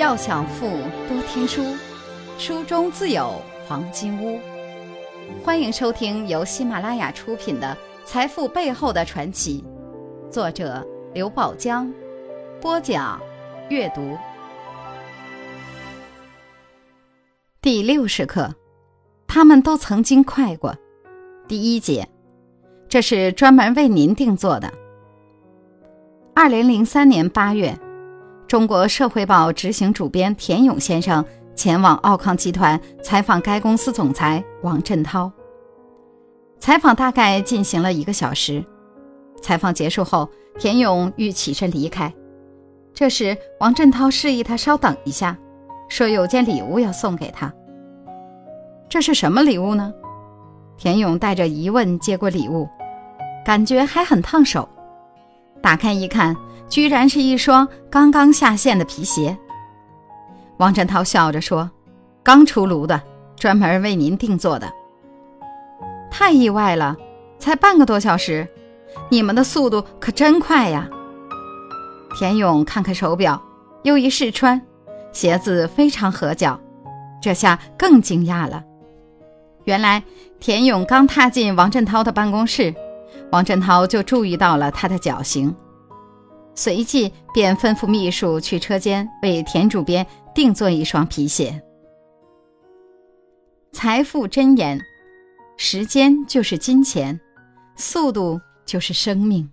要想富，多听书，书中自有黄金屋。欢迎收听由喜马拉雅出品的《财富背后的传奇》，作者刘宝江，播讲阅读。第六十课，他们都曾经快过。第一节，这是专门为您定做的。二零零三年八月。中国社会报执行主编田勇先生前往奥康集团采访该公司总裁王振涛。采访大概进行了一个小时。采访结束后，田勇欲起身离开，这时王振涛示意他稍等一下，说有件礼物要送给他。这是什么礼物呢？田勇带着疑问接过礼物，感觉还很烫手。打开一看。居然是一双刚刚下线的皮鞋。王振涛笑着说：“刚出炉的，专门为您定做的。”太意外了，才半个多小时，你们的速度可真快呀！田勇看看手表，又一试穿，鞋子非常合脚，这下更惊讶了。原来田勇刚踏进王振涛的办公室，王振涛就注意到了他的脚型。随即便吩咐秘书去车间为田主编定做一双皮鞋。财富箴言：时间就是金钱，速度就是生命。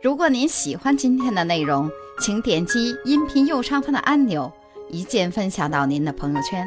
如果您喜欢今天的内容，请点击音频右上方的按钮，一键分享到您的朋友圈。